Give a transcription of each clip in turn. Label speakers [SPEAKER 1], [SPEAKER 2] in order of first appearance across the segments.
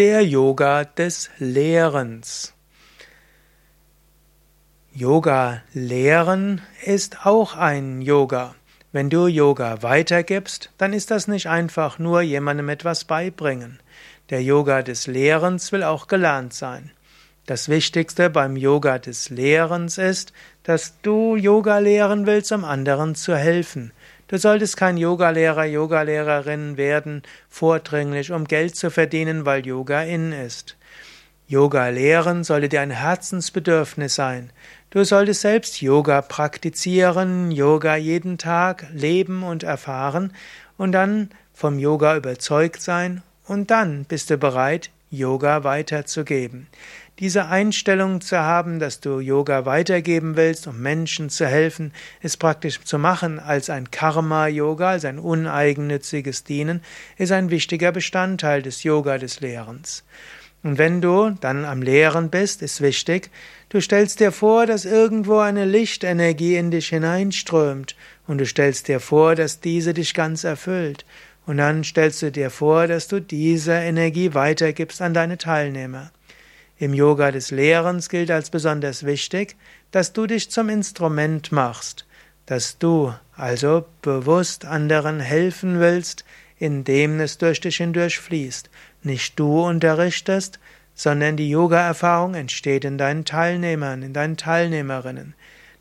[SPEAKER 1] der Yoga des Lehrens. Yoga lehren ist auch ein Yoga. Wenn du Yoga weitergibst, dann ist das nicht einfach nur jemandem etwas beibringen. Der Yoga des Lehrens will auch gelernt sein. Das Wichtigste beim Yoga des Lehrens ist, dass du Yoga lehren willst, um anderen zu helfen. Du solltest kein Yogalehrer, Yogalehrerin werden, vordringlich, um Geld zu verdienen, weil Yoga in ist. Yoga lehren sollte dir ein Herzensbedürfnis sein. Du solltest selbst Yoga praktizieren, Yoga jeden Tag leben und erfahren und dann vom Yoga überzeugt sein und dann bist du bereit, Yoga weiterzugeben. Diese Einstellung zu haben, dass du Yoga weitergeben willst, um Menschen zu helfen, ist praktisch zu machen als ein Karma-Yoga, als ein uneigennütziges Dienen, ist ein wichtiger Bestandteil des Yoga des Lehrens. Und wenn du dann am Lehren bist, ist wichtig, du stellst dir vor, dass irgendwo eine Lichtenergie in dich hineinströmt und du stellst dir vor, dass diese dich ganz erfüllt. Und dann stellst du dir vor, dass du diese Energie weitergibst an deine Teilnehmer. Im Yoga des Lehrens gilt als besonders wichtig, dass du dich zum Instrument machst, dass du also bewusst anderen helfen willst, indem es durch dich hindurch fließt. Nicht du unterrichtest, sondern die Yoga-Erfahrung entsteht in deinen Teilnehmern, in deinen Teilnehmerinnen.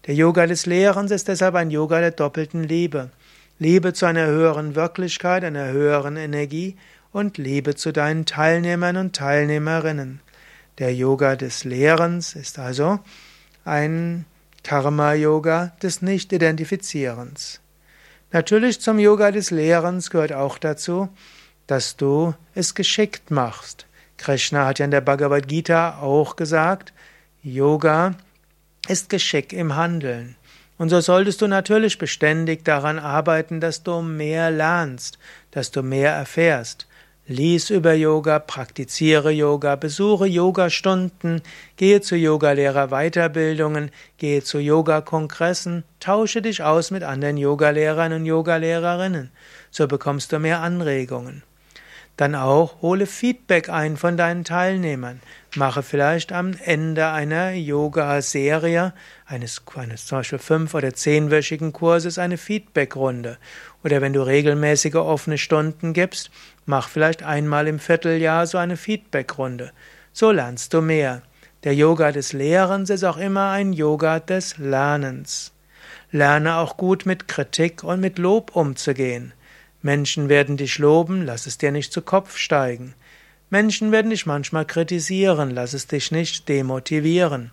[SPEAKER 1] Der Yoga des Lehrens ist deshalb ein Yoga der doppelten Liebe. Liebe zu einer höheren Wirklichkeit, einer höheren Energie und Liebe zu deinen Teilnehmern und Teilnehmerinnen. Der Yoga des Lehrens ist also ein Karma-Yoga des Nicht-Identifizierens. Natürlich zum Yoga des Lehrens gehört auch dazu, dass du es geschickt machst. Krishna hat ja in der Bhagavad Gita auch gesagt, Yoga ist Geschick im Handeln. Und so solltest du natürlich beständig daran arbeiten, dass du mehr lernst, dass du mehr erfährst. Lies über Yoga, praktiziere Yoga, besuche Yogastunden, gehe zu Yogalehrer-Weiterbildungen, gehe zu Yoga-Kongressen, tausche dich aus mit anderen Yogalehrern und Yogalehrerinnen. So bekommst du mehr Anregungen. Dann auch hole Feedback ein von deinen Teilnehmern. Mache vielleicht am Ende einer Yoga-Serie, eines, eines zum Beispiel fünf- oder zehnwöchigen Kurses, eine Feedback-Runde. Oder wenn du regelmäßige offene Stunden gibst, mach vielleicht einmal im Vierteljahr so eine Feedback-Runde. So lernst du mehr. Der Yoga des Lehrens ist auch immer ein Yoga des Lernens. Lerne auch gut mit Kritik und mit Lob umzugehen. Menschen werden dich loben, lass es dir nicht zu Kopf steigen. Menschen werden dich manchmal kritisieren, lass es dich nicht demotivieren.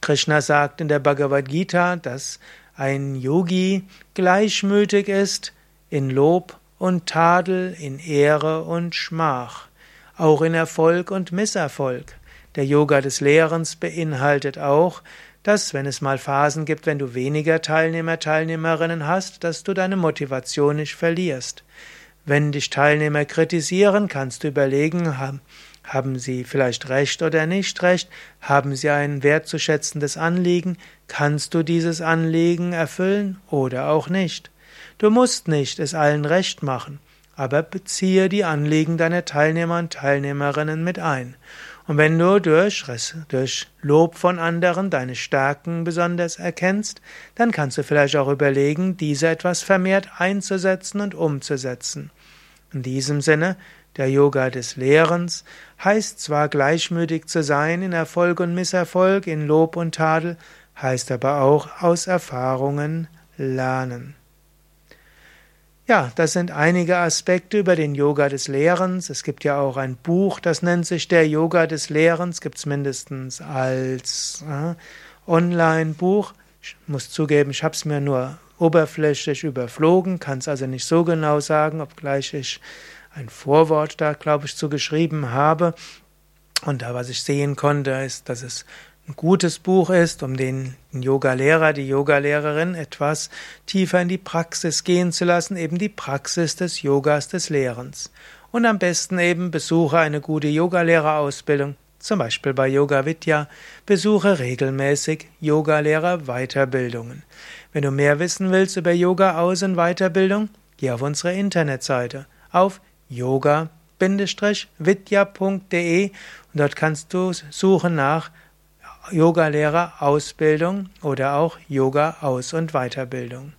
[SPEAKER 1] Krishna sagt in der Bhagavad Gita, dass ein Yogi gleichmütig ist in Lob und Tadel, in Ehre und Schmach, auch in Erfolg und Misserfolg. Der Yoga des Lehrens beinhaltet auch, dass, wenn es mal Phasen gibt, wenn du weniger Teilnehmer, Teilnehmerinnen hast, dass du deine Motivation nicht verlierst. Wenn dich Teilnehmer kritisieren, kannst du überlegen, haben sie vielleicht recht oder nicht recht? Haben sie ein wertzuschätzendes Anliegen? Kannst du dieses Anliegen erfüllen oder auch nicht? Du musst nicht es allen recht machen, aber beziehe die Anliegen deiner Teilnehmer und Teilnehmerinnen mit ein. Und wenn du durch, durch Lob von anderen deine Stärken besonders erkennst, dann kannst du vielleicht auch überlegen, diese etwas vermehrt einzusetzen und umzusetzen. In diesem Sinne, der Yoga des Lehrens heißt zwar gleichmütig zu sein in Erfolg und Misserfolg, in Lob und Tadel, heißt aber auch aus Erfahrungen lernen. Ja, das sind einige Aspekte über den Yoga des Lehrens. Es gibt ja auch ein Buch, das nennt sich der Yoga des Lehrens, gibt es mindestens als äh, Online-Buch. Ich muss zugeben, ich habe es mir nur oberflächlich überflogen, kann es also nicht so genau sagen, obgleich ich ein Vorwort da, glaube ich, zu geschrieben habe. Und da, was ich sehen konnte, ist, dass es ein gutes Buch ist, um den Yoga-Lehrer, die Yoga-Lehrerin etwas tiefer in die Praxis gehen zu lassen, eben die Praxis des Yogas des Lehrens. Und am besten eben besuche eine gute Yogalehrerausbildung, zum Beispiel bei Yoga Vidya, besuche regelmäßig Yogalehrer-Weiterbildungen. Wenn du mehr wissen willst über Yoga Aus- und Weiterbildung, geh auf unsere Internetseite auf yoga-vidya.de yoga-vidya.de und dort kannst du suchen nach Yogalehrer Ausbildung oder auch Yoga Aus- und Weiterbildung.